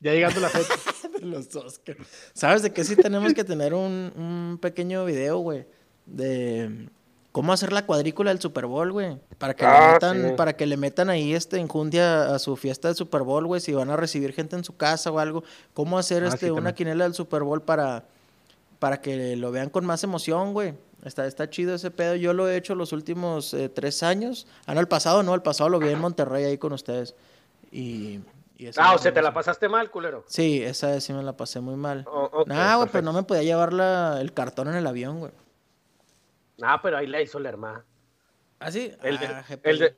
ya llegando la fecha. De los Oscars. ¿Sabes de qué sí tenemos que tener un, un pequeño video, güey? De cómo hacer la cuadrícula del Super Bowl, güey. Para que le Ah, metan, sí. para que le metan ahí este enjundia a su fiesta del Super Bowl, güey, si van a recibir gente en su casa o algo. Cómo hacer Ah, este sí, una quinela del Super Bowl para, para que lo vean con más emoción, güey. Está, está chido ese pedo. Yo lo he hecho los últimos eh, tres años. Ah, no, el pasado no, el pasado lo vi en Monterrey ahí con ustedes. Y, Ah, o sea, te la pasaste mal, culero. Sí, esa vez sí me la pasé muy mal. Oh, nah, güey, pero perfecto. no me podía llevar la- el cartón en el avión, güey. Ah, pero ahí la hizo la hermana. ¿Ah, sí? El, de- ah, el,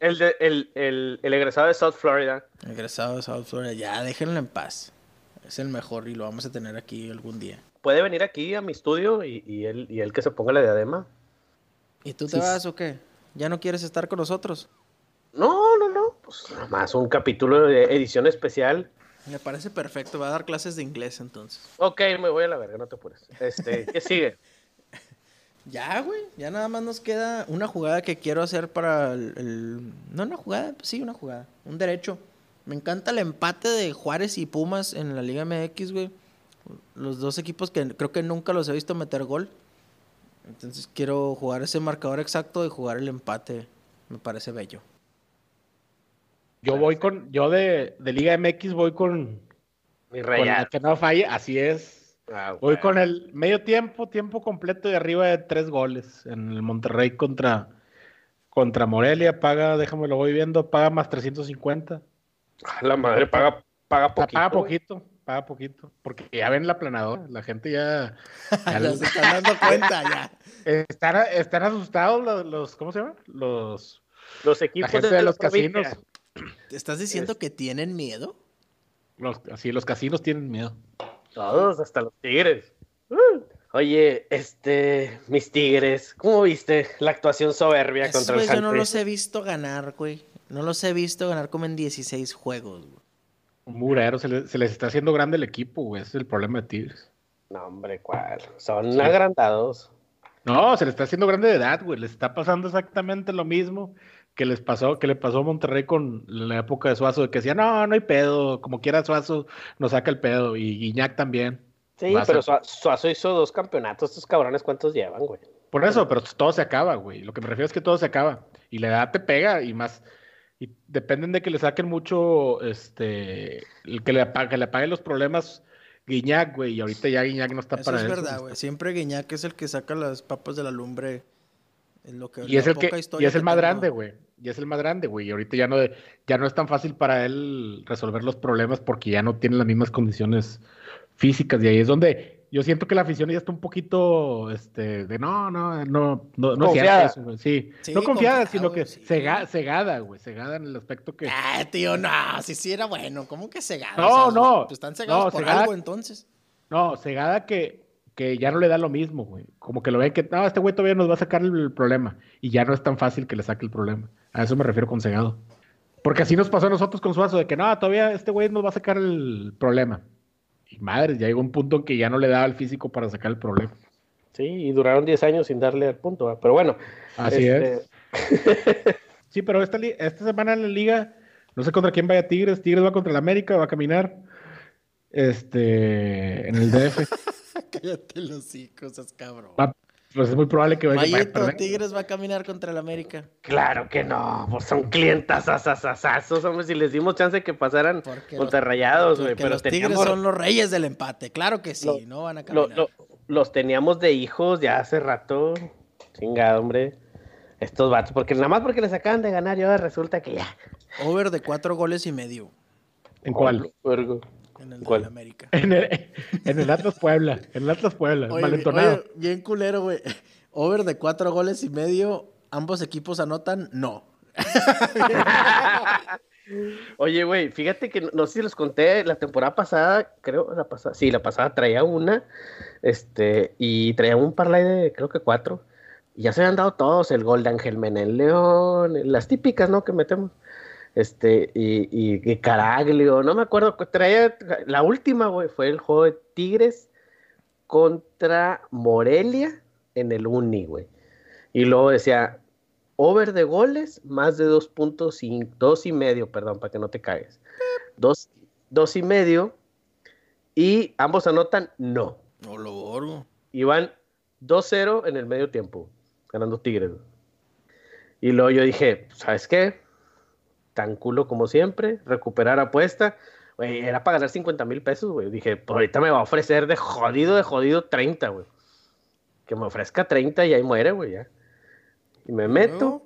el, el, egresado de South Florida. Egresado de South Florida. Ya, déjenlo en paz. Es el mejor y lo vamos a tener aquí algún día. Puede venir aquí a mi estudio y, y él, y él que se ponga la diadema. ¿Y tú te Sí, vas o qué? ¿Ya no quieres estar con nosotros? No, no, no. Pues nomás un capítulo de edición especial. Me parece perfecto. Va a dar clases de inglés entonces. Ok, me voy a la verga, no te apures. Este, ¿qué sigue? Ya, güey. Ya nada más nos queda una jugada que quiero hacer para el... el- No una jugada, pues sí, una jugada. Un derecho. Me encanta el empate de Juárez y Pumas en la Liga MX, güey. Los dos equipos que creo que nunca los he visto meter gol. Entonces quiero jugar ese marcador exacto y jugar el empate. Me parece bello. Yo voy con, yo de, de Liga MX voy con, Mi con la rayado. que no falle, así es. Ah, Voy con el medio tiempo, tiempo completo y arriba de tres goles en el Monterrey contra, contra Morelia. Paga, déjame lo voy viendo, paga más 350. Ah, La madre paga, paga poquito. paga güey. poquito, paga poquito. Porque ya ven la planadora, la gente ya, ya ya se están dando cuenta, ya. están, están asustados los, los- ¿cómo se llama? Los, Los la equipos gente de los provincia. casinos. ¿Te estás diciendo que tienen miedo? Los, así, los casinos tienen miedo. Todos, hasta los tigres. Uh. Oye, este, mis tigres, ¿cómo viste la actuación soberbia Esos contra el yo no los he visto ganar, güey. No los he visto ganar como en 16 juegos, güey. Murero, se, le- se les está haciendo grande el equipo, güey. Ese es el problema de Tigres. No, hombre, ¿cuál? Son Sí. agrandados. No, se le está haciendo grande de edad, güey. Les está pasando exactamente lo mismo que les pasó, que le pasó a Monterrey con la época de Suazo, de que decía, no, no hay pedo, como quiera Suazo nos saca el pedo, y Guiñac también. Sí, pero Suazo hizo dos campeonatos. Estos cabrones, ¿cuántos llevan, güey? Por eso, pero todo se acaba, güey. Lo que me refiero es que todo se acaba. Y la edad te pega y más. Y dependen de que le saquen mucho, este, el que le, apa- que le apaguen los problemas Guiñac, güey. Y ahorita ya Guiñac no está Eso para es eso. verdad, güey. Siempre Guiñac es el que saca las papas de la lumbre Es lo que, Y es el que y es el que más tengo. grande, güey. Y es el más grande, güey. Y ahorita ya no, ya no es tan fácil para él resolver los problemas porque ya no tiene las mismas condiciones físicas. Y ahí es donde yo siento que la afición ya está un poquito este, de no, no, no, no, no Confiada. eso, güey. Sí. Sí, no confiada, sino que sí. cega- cegada, güey. Cegada en el aspecto que. Ah, tío, no, si sí era bueno, ¿cómo que cegado? No, no, Pues están cegados no, por cegada- algo entonces. No, cegada que, que ya no le da lo mismo, güey. Como que lo ven que, no, este güey todavía nos va a sacar el, problema. Y ya no es tan fácil que le saque el problema. A eso me refiero con cegado. Porque así nos pasó a nosotros con Suazo, de que no, todavía este güey nos va a sacar el problema. Y madre, ya llegó un punto en que ya no le daba el físico para sacar el problema. Sí, y duraron 10 años sin darle al punto. Pero bueno. Así este, es. Sí, pero esta, esta semana en la liga, no sé contra quién vaya Tigres. Tigres va contra el América, va a caminar. Este, en el DF. Cállate los hijos, es cabrón. Va- pues es muy probable que vaya, vaya a. Tigres va a caminar contra el América. Claro que no, pues son clientas asasasazos, hombre, si les dimos chance de que pasaran Porque contra los- rayados, güey, pero los Tigres son los reyes del empate, claro que sí, Lo- no van a caminar. lo- los teníamos de hijos ya hace rato, chingado, hombre, estos vatos, porque nada más porque les acaban de ganar y ahora resulta que ya. Over de cuatro goles y medio ¿En cuál? En el ¿Cuál? América. En el, en el Atlas Puebla. En el Atlas Puebla. Oye, malentonado. oye, bien culero, güey. Over de cuatro goles y medio, ambos equipos anotan, no. Oye, güey, fíjate que no, no sé si los conté la temporada pasada, creo, la pasada, sí, la pasada traía una, este, y traía un parlay de, creo que cuatro, y ya se habían dado todos, el gol de Ángel Menel León, las típicas, ¿no?, que metemos, este, y, y, y Caraglio, no me acuerdo, traía, la última, güey, fue el juego de Tigres contra Morelia en el Uni, güey, y luego decía, over de goles, más de dos puntos y dos y medio, perdón, para que no te cagues. Dos, dos y medio. Y ambos anotan no. No lo borgo. Y van 2-0 en el medio tiempo, ganando Tigres. Y luego yo dije, ¿sabes qué? Tan culo como siempre, recuperar apuesta. Güey, era para ganar 50 mil pesos, güey. Dije, pues ahorita me va a ofrecer de jodido, de jodido 30, güey. Que me ofrezca 30 y ahí muere, güey, ya. Y me meto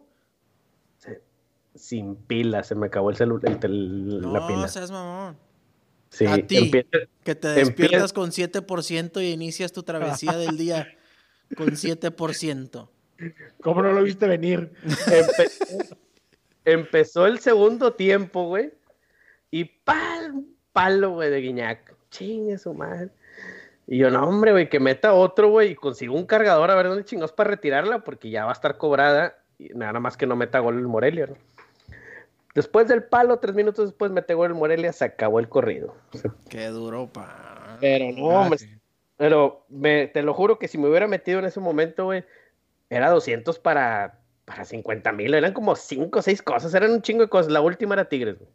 sin pila, se me acabó el celular, No, la pila. seas mamón. Sí, a ti. empieza- Que te Empieza- despiertas con 7% y inicias tu travesía del día con 7%. ¿Cómo no lo viste venir? empe- empezó el segundo tiempo, güey, y pal, palo, güey, de Guiñac. Chingue su madre. Y yo, no, hombre, güey, que meta otro, güey, y consigo un cargador a ver dónde chingados para retirarla, porque ya va a estar cobrada, y nada más que no meta gol el Morelia, ¿no? Después del palo, tres minutos después mete gol el Morelia, se acabó el corrido. Qué duro, pa. Pero no, Ah, hombre, sí. Pero me, te lo juro que si me hubiera metido en ese momento, güey, era 200 para, para 50 mil. Eran como 5 o 6 cosas, eran un chingo de cosas. La última era Tigres, güey.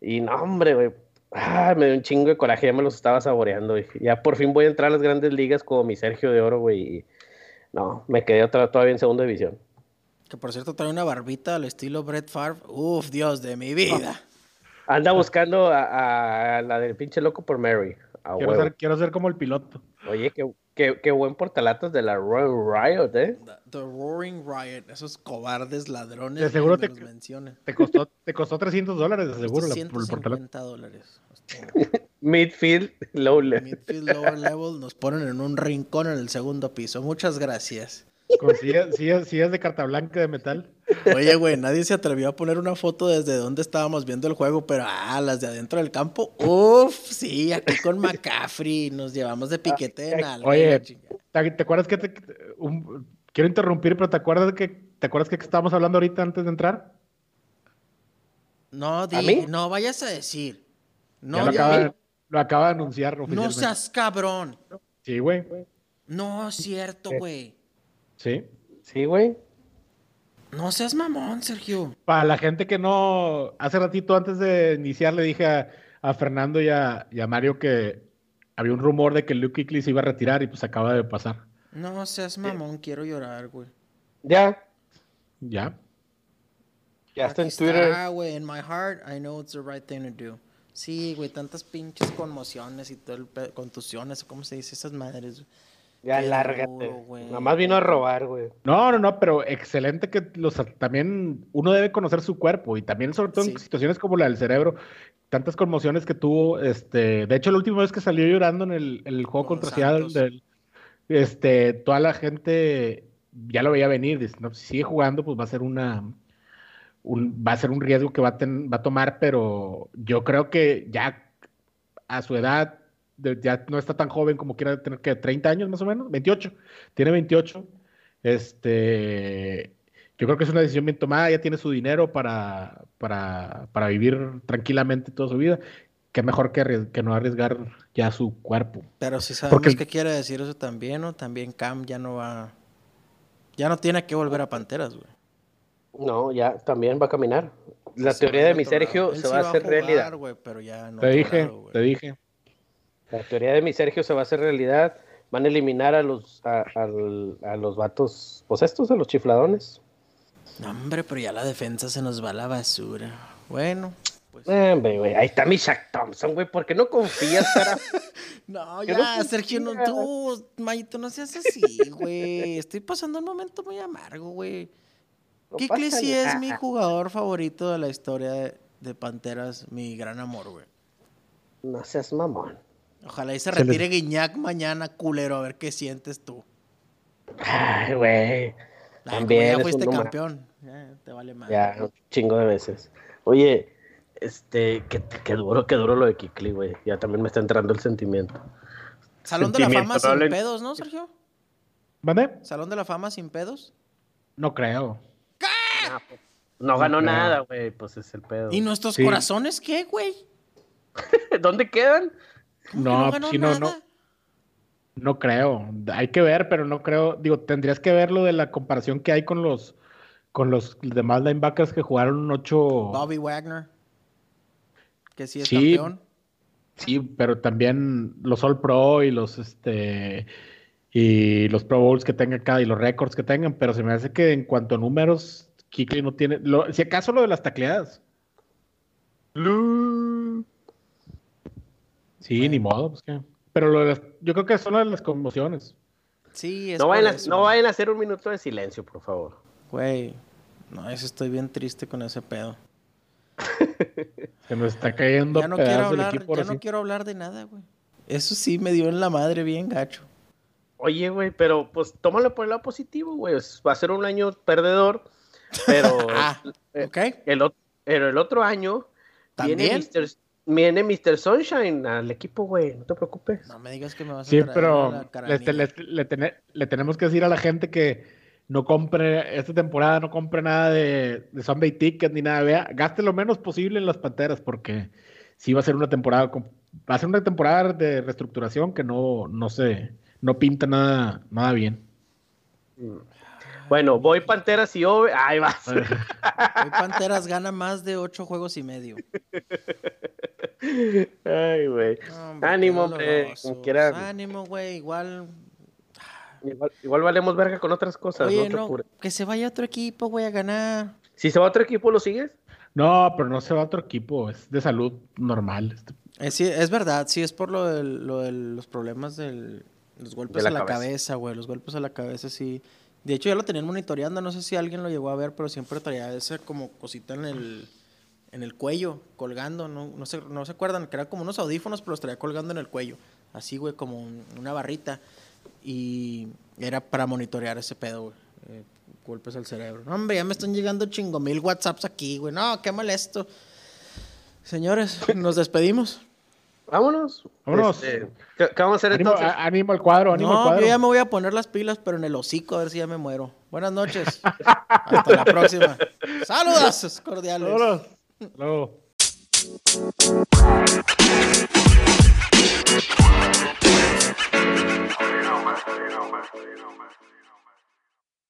Y no, hombre, güey. ah, me dio un chingo de coraje, ya me los estaba saboreando. güey. Ya por fin voy a entrar a las grandes ligas como mi Sergio de Oro, güey. Y no, me quedé otra, todavía en segunda división. Que por cierto trae una barbita al estilo Brett Favre. Uf, Dios de mi vida. Anda buscando a, a la del pinche loco por Mary. A Quiero ser, quiero ser como el piloto. Oye, qué, qué, qué buen portalatas de la Royal Riot, ¿eh? The, the Roaring Riot. Esos cobardes ladrones. De seguro te-. Te costó, te costó 300 dólares, de seguro, la- por el portal. 150 dólares. Hostia. Midfield, low level. Midfield Lower Level nos ponen en un rincón en el segundo piso. Muchas gracias. Con sillas, sillas- sillas de carta blanca de metal. Oye, güey, nadie se atrevió a poner una foto desde donde estábamos viendo el juego, pero ah, las de adentro del campo, uff, sí, aquí con McCaffrey nos llevamos de piquete en algo. Oye. ¿te, acuerdas que te- un- quiero interrumpir, pero te acuerdas que te acuerdas que estábamos hablando ahorita antes de entrar? No, di, mí? no vayas a decir. Ya No, lo, ya- acaba, lo acaba de anunciar no oficialmente. seas cabrón. Sí, güey. No es cierto, güey. Sí. Sí, güey. No seas mamón, Sergio. Para la gente que no, hace ratito antes de iniciar le dije a, a Fernando y a, y a Mario que había un rumor de que Luke Kuechly se iba a retirar y pues acaba de pasar. No seas mamón, quiero llorar, güey. Ya, Ya. ya está en Twitter. está, güey. In my heart, I know it's the right thing to do. Sí, güey, tantas pinches conmociones y todo el pe- contusiones, ¿cómo se dice esas madres? güey. Ya Qué lárgate. duro, güey. Nada más vino a robar, güey. No, no, no, pero excelente que los también uno debe conocer su cuerpo y también sobre todo en situaciones como la del cerebro, tantas conmociones que tuvo, este, de hecho la última vez que salió llorando en el, el juego Con contra. Seattle, del- este, toda la gente ya lo veía venir, dice, no, si sigue jugando pues va a ser una un, va a ser un riesgo que va a, ten- va a tomar, pero yo creo que ya a su edad de- ya no está tan joven como quiera tener que 30 años más o menos, 28, tiene 28. Este, yo creo que es una decisión bien tomada, ya tiene su dinero para, para, para vivir tranquilamente toda su vida. Qué mejor que, que no arriesgar ya su cuerpo. Pero si sabemos Porque- qué quiere decir eso también, ¿no? También Cam ya no va. Ya no tiene que volver a Panteras, güey. No, ya también va a caminar. La Se teoría de mi Sergio lado. Se va a hacer jugar, realidad. güey, pero ya no Te dije, te dije. La teoría de mi Sergio se va a hacer realidad. Van a eliminar a los a, los vatos, pues estos, a los chifladones. No, hombre, pero ya la defensa se nos va a la basura. Bueno, pues. Eh, ahí está mi Shaq Thompson, güey. ¿Por qué no confías, cara? No, ya, no Sergio, no, tú, Mayito, no seas así, güey. Estoy pasando un momento muy amargo, güey. No Kikli sí es mi jugador favorito de la historia de, de Panteras, mi gran amor, güey. No seas mamón. Ojalá y se Se les- retire Guiñac mañana, culero, a ver qué sientes tú. Ay, güey. También ya fuiste campeón. Ya, te vale más. Ya, un chingo de veces. Oye, este, qué, qué duro, qué duro lo de Kikli, güey. Ya también me está entrando el sentimiento. Salón de la fama sin hablen- pedos, ¿no, Sergio? ¿Mande? Salón de la fama sin pedos. No creo. Pues, No ganó creo. nada, güey. Pues es el pedo. ¿Y nuestros Sí. corazones qué, güey? ¿Dónde quedan? ¿Cómo que No, ganó sí, no, no. No creo. Hay que ver, pero no creo. Digo, tendrías que ver lo de la comparación que hay con los con los demás linebackers que jugaron ocho. Bobby Wagner. Que sí es Sí. campeón. Sí, pero también los All Pro y los este y los Pro Bowls que tenga cada y los récords que tengan, pero se me hace que en cuanto a números, Kikli no tiene. lo- si acaso lo de las tacleadas. Sí, ni modo, pues qué. Pero lo de las- yo creo que son las conmociones. Sí, es No vayan, a, eso. no vayan a hacer un minuto de silencio, por favor. Güey, no, eso estoy bien triste con ese pedo. Se nos está cayendo Ya no quiero hablar, equipo. ya no quiero hablar de nada, güey. Eso sí me dio en la madre bien gacho. Oye, güey, pero pues tómalo por el lado positivo, güey. Va a ser un año perdedor, pero Ah, eh, ¿ok? el, el otro año viene ¿También? Mr. viene Mr. Sunshine al equipo, güey. No te preocupes. No me digas que me vas a Sí, traer a pero la le, le- le le tenemos que decir a la gente que no compre esta temporada, no compre nada de, de Sunday Ticket ni nada. Vea, gaste lo menos posible en las panteras porque sí va a ser una temporada, con- va a ser una temporada de reestructuración que no, no se, no pinta nada, nada bien. Bueno, voy Panteras y Ove. Ahí vas. Hoy Panteras gana más de ocho juegos y medio. Ay, güey. No, Ánimo, hombre. dolorosos. Como quiera. Ánimo, güey. Igual. Igual, igual valemos verga con otras cosas. Oye, no te no, que se vaya otro equipo, güey, a ganar. Si se va a otro equipo, ¿lo sigues? No, pero no se va a otro equipo, es de salud normal. este. Eh, sí, es verdad, sí, es por lo de lo los problemas de los golpes De la a la cabeza. cabeza, güey. Los golpes a la cabeza, sí. De hecho, ya lo tenían monitoreando, no sé si alguien lo llegó a ver, pero siempre traía esa como cosita en el, en el cuello, colgando, ¿no? No se, no se acuerdan, que eran como unos audífonos, pero los traía colgando en el cuello. Así, güey, como un- una barrita. Y era para monitorear ese pedo, güey. eh, golpes al cerebro. No, hombre, ya me están llegando chingo mil WhatsApps aquí, güey. No, qué molesto. Señores, nos despedimos. Vámonos. Vámonos. Este, ¿qué, vamos a hacer animo, entonces? El cuadro, animo no, cuadro. Yo ya me voy a poner las pilas, pero en el hocico, a ver si ya me muero. Buenas noches. Hasta la próxima. Saludos cordiales. Luego. know, man.